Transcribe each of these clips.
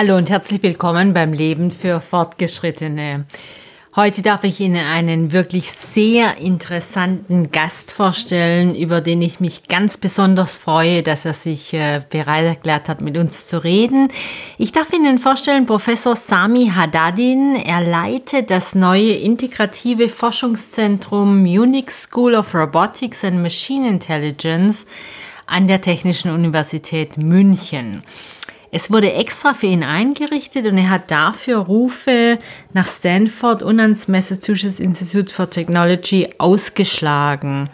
Hallo und herzlich willkommen beim Leben für Fortgeschrittene. Heute darf ich Ihnen einen wirklich sehr interessanten Gast vorstellen, über den ich mich ganz besonders freue, dass er sich äh, bereit erklärt hat, mit uns zu reden. Ich darf Ihnen vorstellen, Professor Sami Haddadin. Er leitet das neue integrative Forschungszentrum Munich School of Robotics and Machine Intelligence an der Technischen Universität München. Es wurde extra für ihn eingerichtet und er hat dafür Rufe nach Stanford und ans Massachusetts Institute for Technology ausgeschlagen.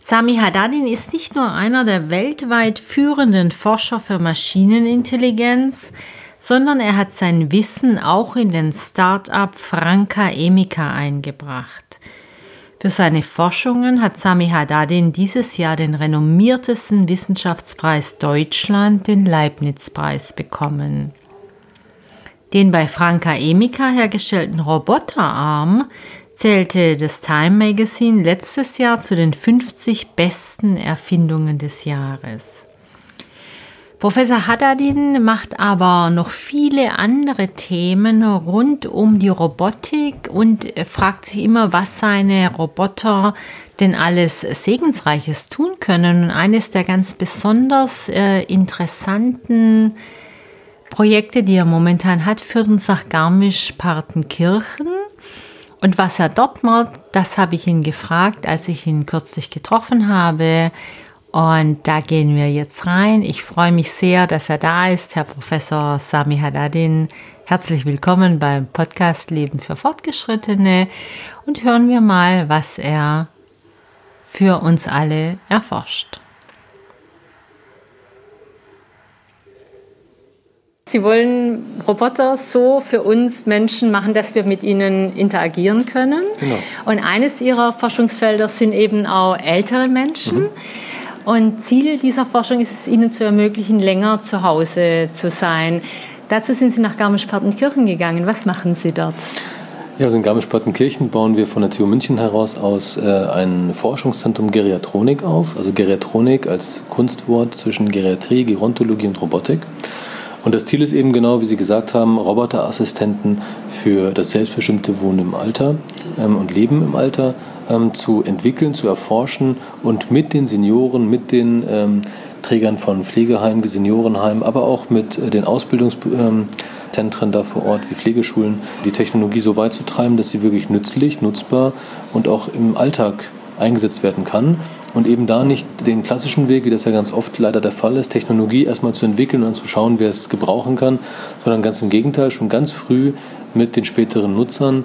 Sami Haddadin ist nicht nur einer der weltweit führenden Forscher für Maschinenintelligenz, sondern er hat sein Wissen auch in den Start-up Franca Emica eingebracht. Für seine Forschungen hat Sami Haddadin dieses Jahr den renommiertesten Wissenschaftspreis Deutschland, den Leibniz-Preis, bekommen. Den bei Franka Emica hergestellten Roboterarm zählte das Time Magazine letztes Jahr zu den 50 besten Erfindungen des Jahres. Professor Haddadin macht aber noch viele andere Themen rund um die Robotik und fragt sich immer, was seine Roboter denn alles Segensreiches tun können. Und eines der ganz besonders äh, interessanten Projekte, die er momentan hat, führt uns nach Garmisch-Partenkirchen. Und was er dort macht, das habe ich ihn gefragt, als ich ihn kürzlich getroffen habe. Und da gehen wir jetzt rein. Ich freue mich sehr, dass er da ist, Herr Professor Sami Haddadin. Herzlich willkommen beim Podcast Leben für Fortgeschrittene und hören wir mal, was er für uns alle erforscht. Sie wollen Roboter so für uns Menschen machen, dass wir mit ihnen interagieren können. Genau. Und eines Ihrer Forschungsfelder sind eben auch ältere Menschen. Mhm. Und Ziel dieser Forschung ist es, ihnen zu ermöglichen, länger zu Hause zu sein. Dazu sind Sie nach Garmisch-Partenkirchen gegangen. Was machen Sie dort? Ja, also in Garmisch-Partenkirchen bauen wir von der TU München heraus aus äh, ein Forschungszentrum Geriatronik auf. Also Geriatronik als Kunstwort zwischen Geriatrie, Gerontologie und Robotik. Und das Ziel ist eben genau, wie Sie gesagt haben, Roboterassistenten für das selbstbestimmte Wohnen im Alter ähm, und Leben im Alter ähm, zu entwickeln, zu erforschen und mit den Senioren, mit den ähm, Trägern von Pflegeheimen, Seniorenheimen, aber auch mit äh, den Ausbildungszentren ähm, da vor Ort wie Pflegeschulen, die Technologie so weit zu treiben, dass sie wirklich nützlich, nutzbar und auch im Alltag eingesetzt werden kann. Und eben da nicht den klassischen Weg, wie das ja ganz oft leider der Fall ist, Technologie erstmal zu entwickeln und zu schauen, wer es gebrauchen kann, sondern ganz im Gegenteil, schon ganz früh mit den späteren Nutzern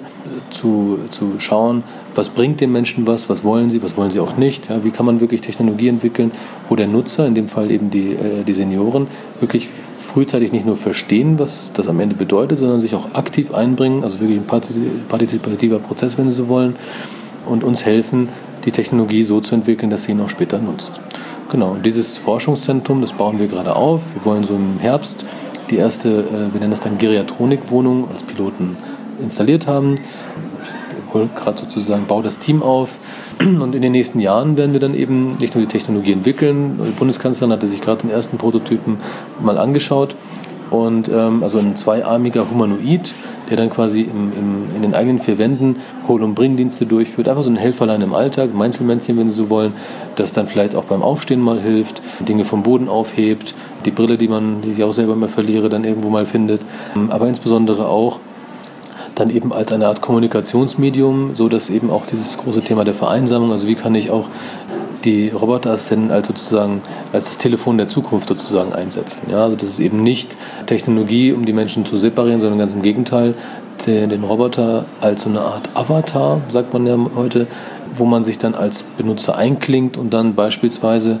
zu, zu schauen, was bringt den Menschen was, was wollen sie, was wollen sie auch nicht, ja, wie kann man wirklich Technologie entwickeln, wo der Nutzer, in dem Fall eben die, äh, die Senioren, wirklich frühzeitig nicht nur verstehen, was das am Ende bedeutet, sondern sich auch aktiv einbringen, also wirklich ein partizipativer Prozess, wenn Sie so wollen, und uns helfen, die Technologie so zu entwickeln, dass sie ihn auch später nutzt. Genau, dieses Forschungszentrum, das bauen wir gerade auf. Wir wollen so im Herbst die erste, äh, wir nennen das dann Geriatronik-Wohnung als Piloten installiert haben. Ich hole gerade sozusagen, baue das Team auf. Und in den nächsten Jahren werden wir dann eben nicht nur die Technologie entwickeln. Die Bundeskanzlerin hatte sich gerade den ersten Prototypen mal angeschaut. Und ähm, also ein zweiarmiger Humanoid, der dann quasi im, im, in den eigenen vier Wänden Hol- und Bringdienste durchführt. Einfach so ein Helferlein im Alltag, Meinzelmännchen, wenn Sie so wollen, das dann vielleicht auch beim Aufstehen mal hilft, Dinge vom Boden aufhebt, die Brille, die man, die ich auch selber mal verliere, dann irgendwo mal findet. Aber insbesondere auch dann eben als eine Art Kommunikationsmedium, so dass eben auch dieses große Thema der Vereinsamung, also wie kann ich auch die Roboterassistenten als sozusagen als das Telefon der Zukunft sozusagen einsetzen. Ja, also das ist eben nicht Technologie, um die Menschen zu separieren, sondern ganz im Gegenteil, den, den Roboter als so eine Art Avatar, sagt man ja heute, wo man sich dann als Benutzer einklingt und dann beispielsweise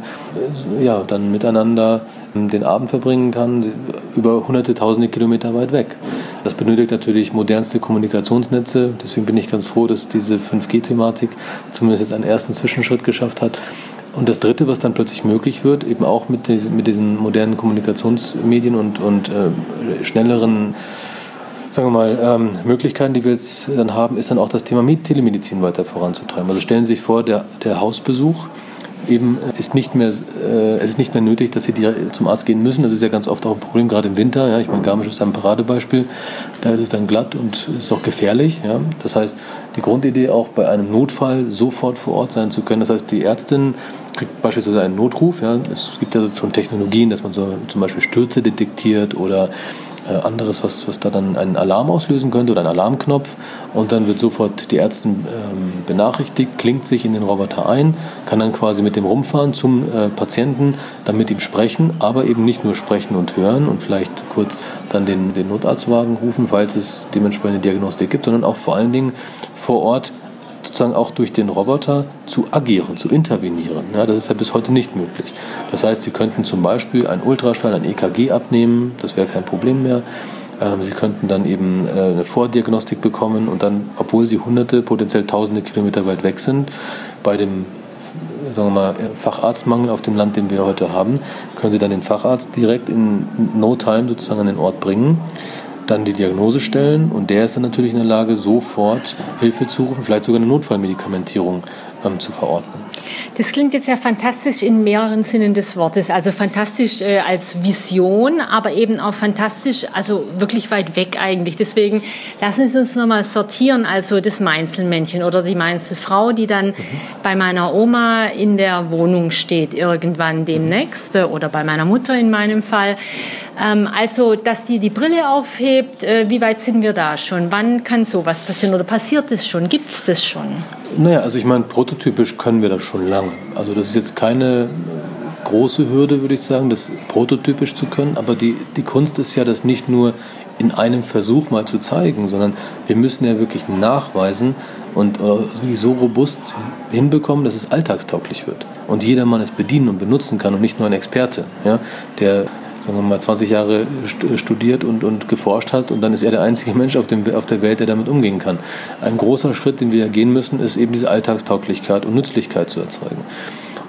äh, ja, dann miteinander ähm, den Abend verbringen kann, über hunderte, tausende Kilometer weit weg. Das benötigt natürlich modernste Kommunikationsnetze. Deswegen bin ich ganz froh, dass diese 5G-Thematik zumindest jetzt einen ersten Zwischenschritt geschafft hat. Und das Dritte, was dann plötzlich möglich wird, eben auch mit, mit diesen modernen Kommunikationsmedien und, und äh, schnelleren sagen wir mal, ähm, Möglichkeiten, die wir jetzt dann haben, ist dann auch das Thema Telemedizin weiter voranzutreiben. Also stellen Sie sich vor, der, der Hausbesuch eben ist nicht mehr, äh, es ist nicht mehr nötig, dass sie zum Arzt gehen müssen. Das ist ja ganz oft auch ein Problem, gerade im Winter. Ja. Ich meine, Garmisch ist ein Paradebeispiel. Da ist es dann glatt und ist auch gefährlich. Ja. Das heißt, die Grundidee auch bei einem Notfall sofort vor Ort sein zu können. Das heißt, die Ärztin kriegt beispielsweise einen Notruf. Ja. Es gibt ja schon Technologien, dass man so zum Beispiel Stürze detektiert oder äh, anderes, was, was da dann einen Alarm auslösen könnte oder einen Alarmknopf. Und dann wird sofort die Ärztin ähm, benachrichtigt, klingt sich in den Roboter ein, kann dann quasi mit dem rumfahren zum äh, Patienten, dann mit ihm sprechen, aber eben nicht nur sprechen und hören und vielleicht kurz dann den, den Notarztwagen rufen, falls es dementsprechende Diagnostik gibt, sondern auch vor allen Dingen vor Ort sozusagen auch durch den Roboter zu agieren, zu intervenieren. Ja, das ist ja bis heute nicht möglich. Das heißt, Sie könnten zum Beispiel ein Ultraschall, ein EKG abnehmen, das wäre kein Problem mehr. Ähm, Sie könnten dann eben äh, eine Vordiagnostik bekommen und dann, obwohl Sie hunderte, potenziell tausende Kilometer weit weg sind, bei dem sagen wir mal, Facharztmangel auf dem Land, den wir heute haben, können Sie dann den Facharzt direkt in No Time sozusagen an den Ort bringen dann die Diagnose stellen und der ist dann natürlich in der Lage, sofort Hilfe zu rufen, vielleicht sogar eine Notfallmedikamentierung ähm, zu verordnen. Das klingt jetzt ja fantastisch in mehreren Sinnen des Wortes. Also fantastisch äh, als Vision, aber eben auch fantastisch, also wirklich weit weg eigentlich. Deswegen lassen Sie uns nochmal sortieren. Also das Meinzelmännchen oder die Meinzelfrau, die dann mhm. bei meiner Oma in der Wohnung steht, irgendwann demnächst, äh, oder bei meiner Mutter in meinem Fall. Ähm, also, dass die die Brille aufhebt, äh, wie weit sind wir da schon? Wann kann sowas passieren oder passiert es schon? Gibt es das schon? Naja, also ich meine, prototypisch können wir das schon lange. Also das ist jetzt keine große Hürde, würde ich sagen, das prototypisch zu können. Aber die, die Kunst ist ja, das nicht nur in einem Versuch mal zu zeigen, sondern wir müssen ja wirklich nachweisen und wirklich so robust hinbekommen, dass es alltagstauglich wird und jedermann es bedienen und benutzen kann und nicht nur ein Experte, ja, der sagen wir mal 20 Jahre studiert und, und geforscht hat und dann ist er der einzige Mensch auf, dem, auf der Welt, der damit umgehen kann. Ein großer Schritt, den wir gehen müssen, ist eben diese Alltagstauglichkeit und Nützlichkeit zu erzeugen.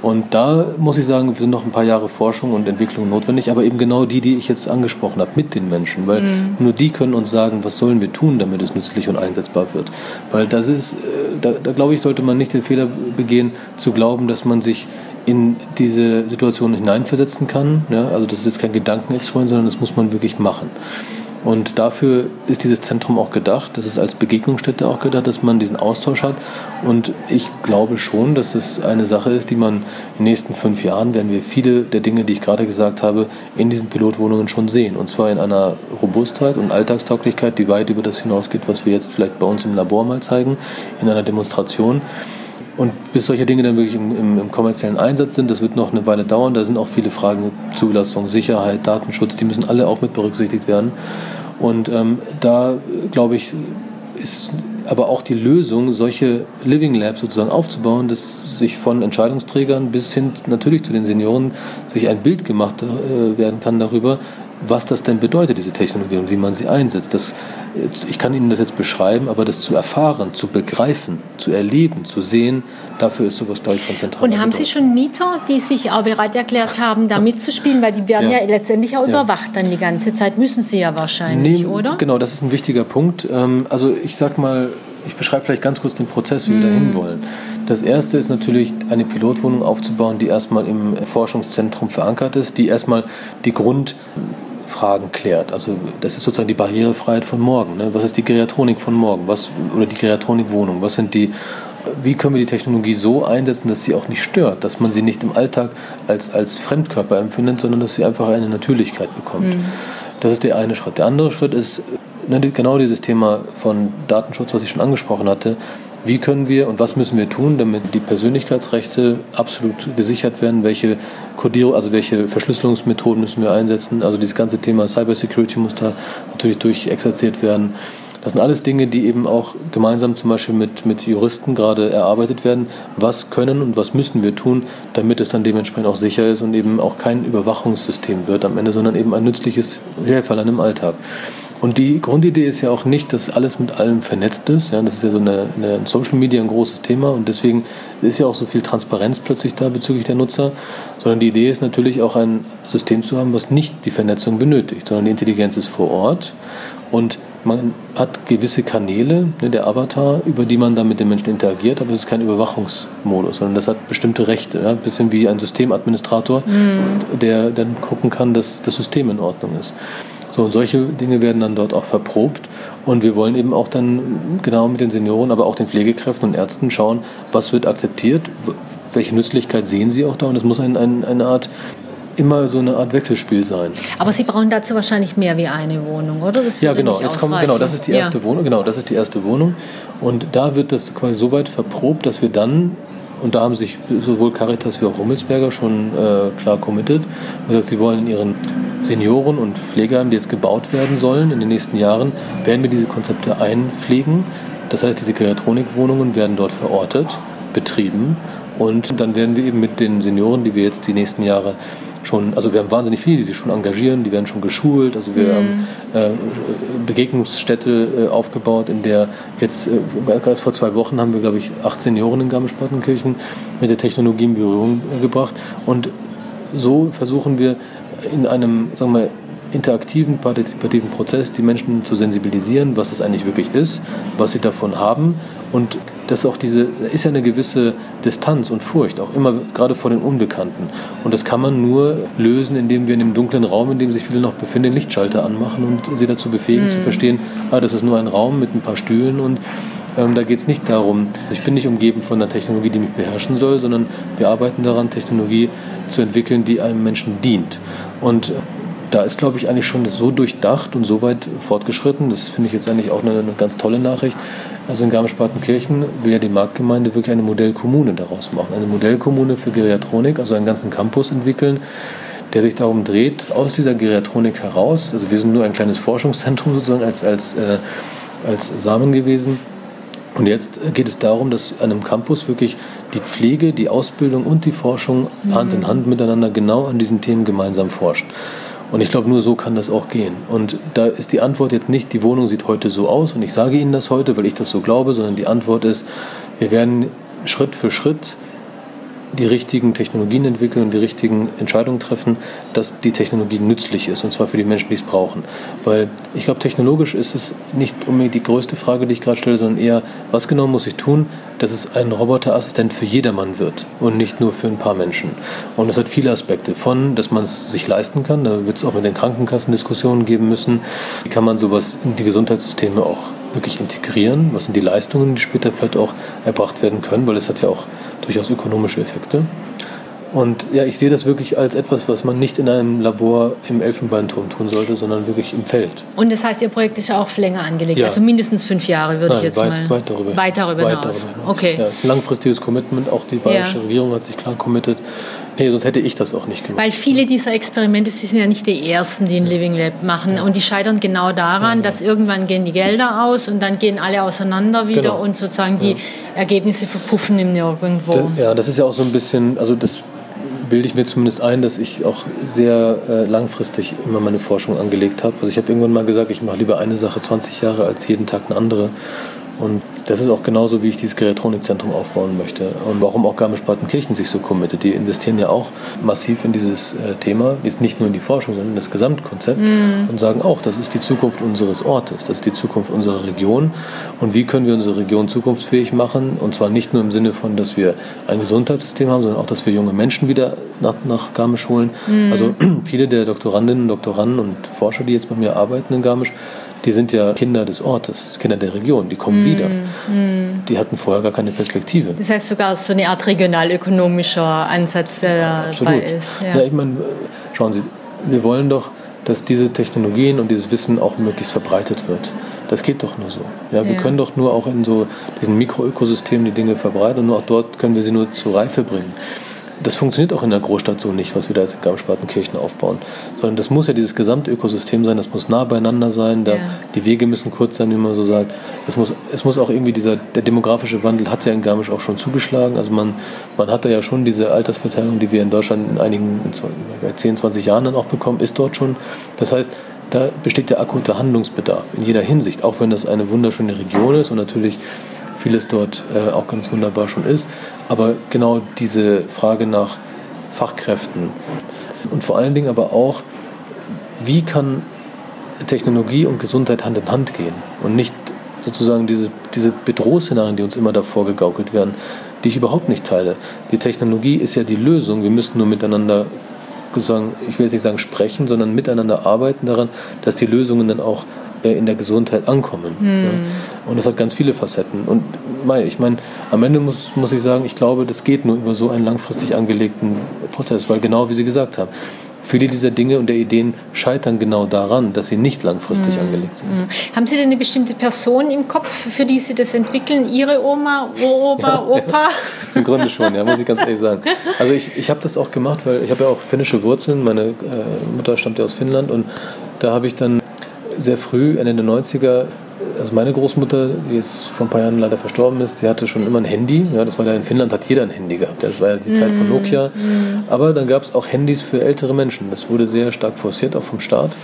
Und da muss ich sagen, sind noch ein paar Jahre Forschung und Entwicklung notwendig, aber eben genau die, die ich jetzt angesprochen habe, mit den Menschen, weil mhm. nur die können uns sagen, was sollen wir tun, damit es nützlich und einsetzbar wird. Weil das ist, äh, da, da glaube ich, sollte man nicht den Fehler begehen, zu glauben, dass man sich in diese Situation hineinversetzen kann. Ja? Also das ist jetzt kein Gedankenexperiment, sondern das muss man wirklich machen. Und dafür ist dieses Zentrum auch gedacht, das ist als Begegnungsstätte auch gedacht, dass man diesen Austausch hat. Und ich glaube schon, dass es eine Sache ist, die man in den nächsten fünf Jahren, werden wir viele der Dinge, die ich gerade gesagt habe, in diesen Pilotwohnungen schon sehen. Und zwar in einer Robustheit und Alltagstauglichkeit, die weit über das hinausgeht, was wir jetzt vielleicht bei uns im Labor mal zeigen, in einer Demonstration. Und bis solche Dinge dann wirklich im, im, im, kommerziellen Einsatz sind, das wird noch eine Weile dauern. Da sind auch viele Fragen Zulassung, Sicherheit, Datenschutz, die müssen alle auch mit berücksichtigt werden. Und ähm, da, glaube ich, ist aber auch die Lösung, solche Living Labs sozusagen aufzubauen, dass sich von Entscheidungsträgern bis hin natürlich zu den Senioren sich ein Bild gemacht äh, werden kann darüber, was das denn bedeutet, diese Technologie und wie man sie einsetzt. Das, ich kann Ihnen das jetzt beschreiben, aber das zu erfahren, zu begreifen, zu erleben, zu sehen, dafür ist sowas, glaube ich, von zentraler Und haben Sie schon Mieter, die sich auch bereit erklärt haben, da mitzuspielen? Weil die werden ja, ja letztendlich auch ja. überwacht dann die ganze Zeit, müssen sie ja wahrscheinlich, nee, oder? Genau, das ist ein wichtiger Punkt. Ähm, also ich sag mal, ich beschreibe vielleicht ganz kurz den Prozess, wie wir dahin hm. wollen. Das erste ist natürlich, eine Pilotwohnung aufzubauen, die erstmal im Forschungszentrum verankert ist, die erstmal die Grund Fragen klärt. Also das ist sozusagen die Barrierefreiheit von morgen. Ne? Was ist die Geriatronik von morgen? Was, oder die Geriatronikwohnung? Was sind die, wie können wir die Technologie so einsetzen, dass sie auch nicht stört, dass man sie nicht im Alltag als, als Fremdkörper empfindet, sondern dass sie einfach eine Natürlichkeit bekommt. Mhm. Das ist der eine Schritt. Der andere Schritt ist ne, genau dieses Thema von Datenschutz, was ich schon angesprochen hatte. Wie können wir und was müssen wir tun, damit die Persönlichkeitsrechte absolut gesichert werden? Welche Codierung, also welche Verschlüsselungsmethoden müssen wir einsetzen? Also dieses ganze Thema Cybersecurity muss da natürlich durchexerziert werden. Das sind alles Dinge, die eben auch gemeinsam zum Beispiel mit, mit Juristen gerade erarbeitet werden. Was können und was müssen wir tun, damit es dann dementsprechend auch sicher ist und eben auch kein Überwachungssystem wird am Ende, sondern eben ein nützliches Helferlein im Alltag. Und die Grundidee ist ja auch nicht, dass alles mit allem vernetzt ist. Ja, das ist ja so eine, eine Social Media ein großes Thema und deswegen ist ja auch so viel Transparenz plötzlich da bezüglich der Nutzer. Sondern die Idee ist natürlich auch ein System zu haben, was nicht die Vernetzung benötigt, sondern die Intelligenz ist vor Ort und man hat gewisse Kanäle, ne, der Avatar, über die man dann mit den Menschen interagiert, aber es ist kein Überwachungsmodus, sondern das hat bestimmte Rechte. Ja? Ein bisschen wie ein Systemadministrator, mhm. der dann gucken kann, dass das System in Ordnung ist. So, und solche Dinge werden dann dort auch verprobt. Und wir wollen eben auch dann genau mit den Senioren, aber auch den Pflegekräften und Ärzten schauen, was wird akzeptiert, welche Nützlichkeit sehen sie auch da. Und es muss ein, ein, eine Art immer so eine Art Wechselspiel sein. Aber Sie brauchen dazu wahrscheinlich mehr wie eine Wohnung, oder? Ja, genau. Jetzt kommen, genau, das ist die erste ja. Wohnung. Genau, das ist die erste Wohnung. Und da wird das quasi so weit verprobt, dass wir dann und da haben sich sowohl Caritas wie auch Rummelsberger schon äh, klar committed und gesagt, sie wollen in ihren Senioren- und Pflegeheimen, die jetzt gebaut werden sollen in den nächsten Jahren, werden wir diese Konzepte einpflegen. Das heißt, diese Geriatronikwohnungen werden dort verortet, betrieben und dann werden wir eben mit den Senioren, die wir jetzt die nächsten Jahre schon, also wir haben wahnsinnig viele, die sich schon engagieren, die werden schon geschult. Also wir mhm. haben äh, Begegnungsstätte äh, aufgebaut, in der jetzt, äh, erst vor zwei Wochen haben wir, glaube ich, 18 Senioren in Garmisch-Partenkirchen mit der Technologie in Berührung gebracht. Und so versuchen wir in einem, sagen wir, interaktiven, partizipativen Prozess die Menschen zu sensibilisieren, was das eigentlich wirklich ist, was sie davon haben und dass auch diese, da ist ja eine gewisse Distanz und Furcht, auch immer gerade vor den Unbekannten. Und das kann man nur lösen, indem wir in dem dunklen Raum, in dem sich viele noch befinden, den Lichtschalter anmachen und sie dazu befähigen mhm. zu verstehen, ah, das ist nur ein Raum mit ein paar Stühlen und ähm, da geht es nicht darum, ich bin nicht umgeben von einer Technologie, die mich beherrschen soll, sondern wir arbeiten daran, Technologie zu entwickeln, die einem Menschen dient. Und da ist, glaube ich, eigentlich schon so durchdacht und so weit fortgeschritten. Das finde ich jetzt eigentlich auch eine, eine ganz tolle Nachricht. Also in Garmisch-Partenkirchen will ja die Marktgemeinde wirklich eine Modellkommune daraus machen. Eine Modellkommune für Geriatronik, also einen ganzen Campus entwickeln, der sich darum dreht, aus dieser Geriatronik heraus, also wir sind nur ein kleines Forschungszentrum sozusagen als, als, äh, als Samen gewesen. Und jetzt geht es darum, dass an einem Campus wirklich die Pflege, die Ausbildung und die Forschung Hand in Hand miteinander genau an diesen Themen gemeinsam forscht. Und ich glaube, nur so kann das auch gehen. Und da ist die Antwort jetzt nicht, die Wohnung sieht heute so aus und ich sage Ihnen das heute, weil ich das so glaube, sondern die Antwort ist, wir werden Schritt für Schritt die richtigen Technologien entwickeln und die richtigen Entscheidungen treffen, dass die Technologie nützlich ist und zwar für die Menschen, die es brauchen. Weil ich glaube, technologisch ist es nicht unbedingt die größte Frage, die ich gerade stelle, sondern eher, was genau muss ich tun, dass es ein Roboterassistent für jedermann wird und nicht nur für ein paar Menschen. Und das hat viele Aspekte. Von, dass man es sich leisten kann, da wird es auch mit den Krankenkassen Diskussionen geben müssen. Wie kann man sowas in die Gesundheitssysteme auch wirklich integrieren? Was sind die Leistungen, die später vielleicht auch erbracht werden können? Weil es hat ja auch durchaus ökonomische Effekte. Und ja, ich sehe das wirklich als etwas, was man nicht in einem Labor im Elfenbeinturm tun sollte, sondern wirklich im Feld. Und das heißt, Ihr Projekt ist ja auch länger angelegt, ja. also mindestens fünf Jahre würde Nein, ich jetzt weit, mal. Weit darüber, weit darüber hinaus. Weit darüber hinaus. Okay. Ja, ein langfristiges Commitment, auch die bayerische ja. Regierung hat sich klar committed. Nee, sonst hätte ich das auch nicht gemacht. Weil viele dieser Experimente, sie sind ja nicht die ersten, die ein Living Lab machen. Und die scheitern genau daran, ja, dass irgendwann gehen die Gelder aus und dann gehen alle auseinander wieder genau. und sozusagen die Ergebnisse verpuffen im Nirgendwo. ja, das ist ja auch so ein bisschen, also das bilde ich mir zumindest ein, dass ich auch sehr äh, langfristig immer meine Forschung angelegt habe. Also ich habe irgendwann mal gesagt, ich mache lieber eine Sache 20 Jahre als jeden Tag eine andere. Und das ist auch genauso, wie ich dieses Geriatronikzentrum aufbauen möchte. Und warum auch Garmisch-Partenkirchen sich so committet. Die investieren ja auch massiv in dieses äh, Thema, jetzt nicht nur in die Forschung, sondern in das Gesamtkonzept mm. und sagen auch, das ist die Zukunft unseres Ortes, das ist die Zukunft unserer Region. Und wie können wir unsere Region zukunftsfähig machen? Und zwar nicht nur im Sinne von, dass wir ein Gesundheitssystem haben, sondern auch, dass wir junge Menschen wieder nach, nach Garmisch holen. Mm. Also viele der Doktorandinnen, Doktoranden und Forscher, die jetzt bei mir arbeiten in Garmisch, die sind ja Kinder des Ortes, Kinder der Region, die kommen mm, wieder. Mm. Die hatten vorher gar keine Perspektive. Das heißt sogar so eine Art regionalökonomischer Ansatz, der ja, dabei ist. Ja. ja, ich meine, schauen Sie, wir wollen doch, dass diese Technologien und dieses Wissen auch möglichst verbreitet wird. Das geht doch nur so. Ja, wir ja. können doch nur auch in so diesen Mikroökosystemen die Dinge verbreiten und nur auch dort können wir sie nur zur Reife bringen das funktioniert auch in der Großstadt so nicht, was wir da jetzt in Garmisch-Partenkirchen aufbauen. Sondern das muss ja dieses gesamte Ökosystem sein, das muss nah beieinander sein, da, ja. die Wege müssen kurz sein, wie man so sagt. Es muss, es muss auch irgendwie dieser, der demografische Wandel hat ja in Garmisch auch schon zugeschlagen. Also man, man hat da ja schon diese Altersverteilung, die wir in Deutschland in einigen, in 10, 20 Jahren dann auch bekommen, ist dort schon. Das heißt, da besteht der akute Handlungsbedarf in jeder Hinsicht, auch wenn das eine wunderschöne Region ist und natürlich vieles dort äh, auch ganz wunderbar schon ist. Aber genau diese Frage nach Fachkräften und vor allen Dingen aber auch, wie kann Technologie und Gesundheit Hand in Hand gehen und nicht sozusagen diese, diese Bedrohungsszenarien, die uns immer davor gegaukelt werden, die ich überhaupt nicht teile. Die Technologie ist ja die Lösung. Wir müssen nur miteinander sagen, ich will jetzt nicht sagen sprechen, sondern miteinander arbeiten daran, dass die Lösungen dann auch in der Gesundheit ankommen. Mhm. Ja. Und das hat ganz viele Facetten. Und ich meine, am Ende muss, muss ich sagen, ich glaube, das geht nur über so einen langfristig angelegten Prozess, weil genau wie Sie gesagt haben, viele dieser Dinge und der Ideen scheitern genau daran, dass sie nicht langfristig mhm. angelegt sind. Mhm. Haben Sie denn eine bestimmte Person im Kopf, für die Sie das entwickeln? Ihre Oma, Opa, ja, Opa? Ja. Im Grunde schon, ja, muss ich ganz ehrlich sagen. Also ich, ich habe das auch gemacht, weil ich habe ja auch finnische Wurzeln. Meine äh, Mutter stammt ja aus Finnland und da habe ich dann sehr früh, Ende der 90er, also meine Großmutter, die jetzt vor ein paar Jahren leider verstorben ist, die hatte schon immer ein Handy. Ja, das war ja in Finnland, hat jeder ein Handy gehabt. Das war ja die Zeit von mhm. Nokia. Mhm. Aber dann gab es auch Handys für ältere Menschen. Das wurde sehr stark forciert, auch vom Staat.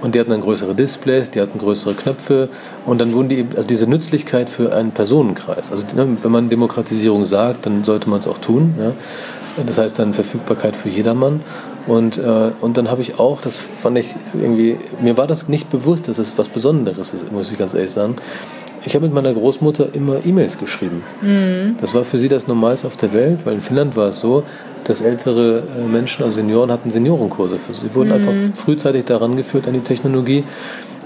Und die hatten dann größere Displays, die hatten größere Knöpfe und dann wurden die, also diese Nützlichkeit für einen Personenkreis. Also ne, wenn man Demokratisierung sagt, dann sollte man es auch tun. Ja. Das heißt dann Verfügbarkeit für jedermann. Und, äh, und dann habe ich auch, das fand ich irgendwie, mir war das nicht bewusst, dass es was Besonderes ist, muss ich ganz ehrlich sagen. Ich habe mit meiner Großmutter immer E-Mails geschrieben. Mhm. Das war für sie das Normalste auf der Welt, weil in Finnland war es so, dass ältere äh, Menschen, also Senioren, hatten Seniorenkurse für sie. Sie wurden mhm. einfach frühzeitig daran geführt an die Technologie,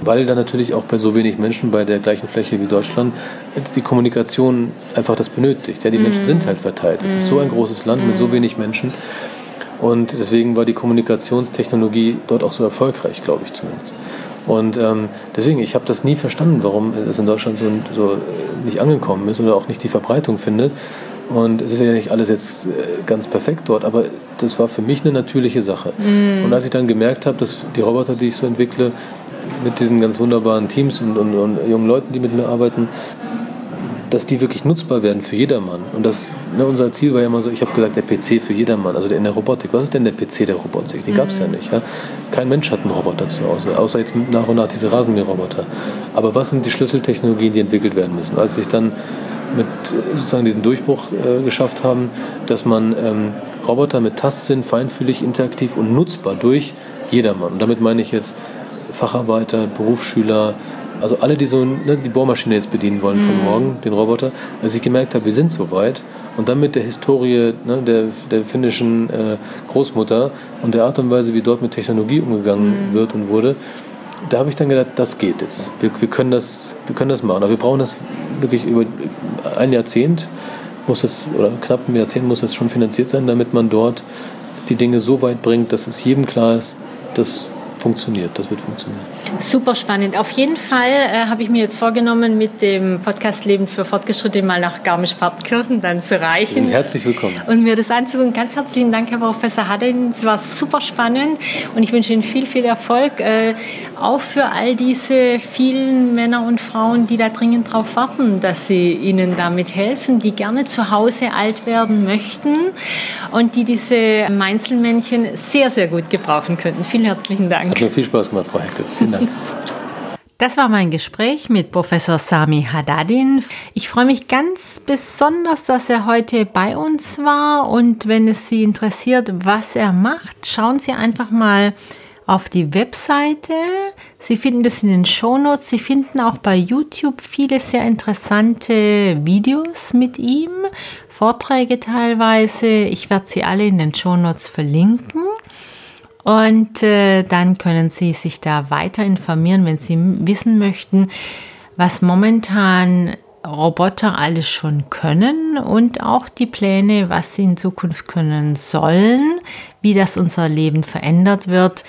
weil dann natürlich auch bei so wenig Menschen bei der gleichen Fläche wie Deutschland die Kommunikation einfach das benötigt. Ja, die mhm. Menschen sind halt verteilt. Es ist so ein großes Land mit so mhm. wenig Menschen. Und deswegen war die Kommunikationstechnologie dort auch so erfolgreich, glaube ich zumindest. Und ähm, deswegen, ich habe das nie verstanden, warum es in Deutschland so, so, nicht angekommen ist oder auch nicht die Verbreitung findet. Und es ist ja nicht alles jetzt äh, ganz perfekt dort, aber das war für mich eine natürliche Sache. Mm. Und als ich dann gemerkt habe, dass die Roboter, die ich so entwickle, mit diesen ganz wunderbaren Teams und, und, und jungen Leuten, die mit mir arbeiten, dass die wirklich nutzbar werden für jedermann. Und das, ne, unser Ziel war ja immer so, ich habe gesagt, der PC für jedermann, also in der Robotik. Was ist denn der PC der Robotik? Den gab es ja mhm. nicht. Ja? Kein Mensch hat einen Roboter zu Hause, außer jetzt nach und nach diese Rasenmäherroboter. Aber was sind die Schlüsseltechnologien, die entwickelt werden müssen? Als ich dann mit sozusagen diesen Durchbruch äh, geschafft haben, dass man ähm, Roboter mit Tastsinn, feinfühlig, interaktiv und nutzbar durch jedermann. Und damit meine ich jetzt Facharbeiter, Berufsschüler, also alle, die so ne, die Bohrmaschine jetzt bedienen wollen mhm. von morgen, den Roboter, als ich gemerkt habe, wir sind so weit und dann mit der Historie ne, der, der finnischen äh, Großmutter und der Art und Weise, wie dort mit Technologie umgegangen mhm. wird und wurde, da habe ich dann gedacht, das geht jetzt. Wir, wir, können das, wir können das machen. Aber wir brauchen das wirklich über ein Jahrzehnt muss das, oder knapp ein Jahrzehnt muss das schon finanziert sein, damit man dort die Dinge so weit bringt, dass es jedem klar ist, dass funktioniert. Das wird funktionieren. Super spannend. Auf jeden Fall äh, habe ich mir jetzt vorgenommen, mit dem Podcast Leben für Fortgeschrittene mal nach Garmisch-Partenkirchen dann zu reichen. Herzlich willkommen. Und mir das anzugucken. Ganz herzlichen Dank, Herr Professor Haddin. Es war super spannend und ich wünsche Ihnen viel, viel Erfolg. Äh, auch für all diese vielen Männer und Frauen, die da dringend drauf warten, dass Sie ihnen damit helfen, die gerne zu Hause alt werden möchten und die diese Meinzelmännchen sehr, sehr gut gebrauchen könnten. Vielen herzlichen Dank. Hat mir viel Spaß gemacht, Frau Heckel. Vielen Dank. Das war mein Gespräch mit Professor Sami Haddadin. Ich freue mich ganz besonders, dass er heute bei uns war und wenn es Sie interessiert, was er macht, schauen Sie einfach mal auf die Webseite. Sie finden das in den Shownotes. Sie finden auch bei YouTube viele sehr interessante Videos mit ihm, Vorträge teilweise. Ich werde sie alle in den Shownotes verlinken. Und äh, dann können Sie sich da weiter informieren, wenn Sie wissen möchten, was momentan Roboter alles schon können und auch die Pläne, was sie in Zukunft können sollen, wie das unser Leben verändert wird.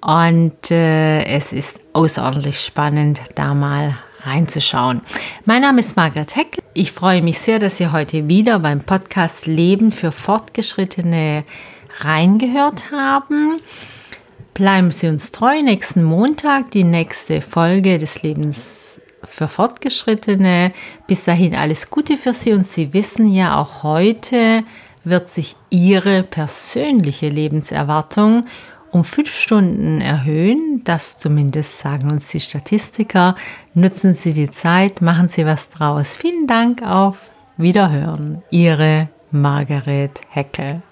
Und äh, es ist außerordentlich spannend, da mal reinzuschauen. Mein Name ist Margaret Heck. Ich freue mich sehr, dass Sie heute wieder beim Podcast Leben für Fortgeschrittene reingehört haben. Bleiben Sie uns treu. Nächsten Montag die nächste Folge des Lebens für Fortgeschrittene. Bis dahin alles Gute für Sie und Sie wissen ja auch heute wird sich Ihre persönliche Lebenserwartung um fünf Stunden erhöhen. Das zumindest sagen uns die Statistiker. Nutzen Sie die Zeit, machen Sie was draus. Vielen Dank auf Wiederhören. Ihre Margaret Heckel.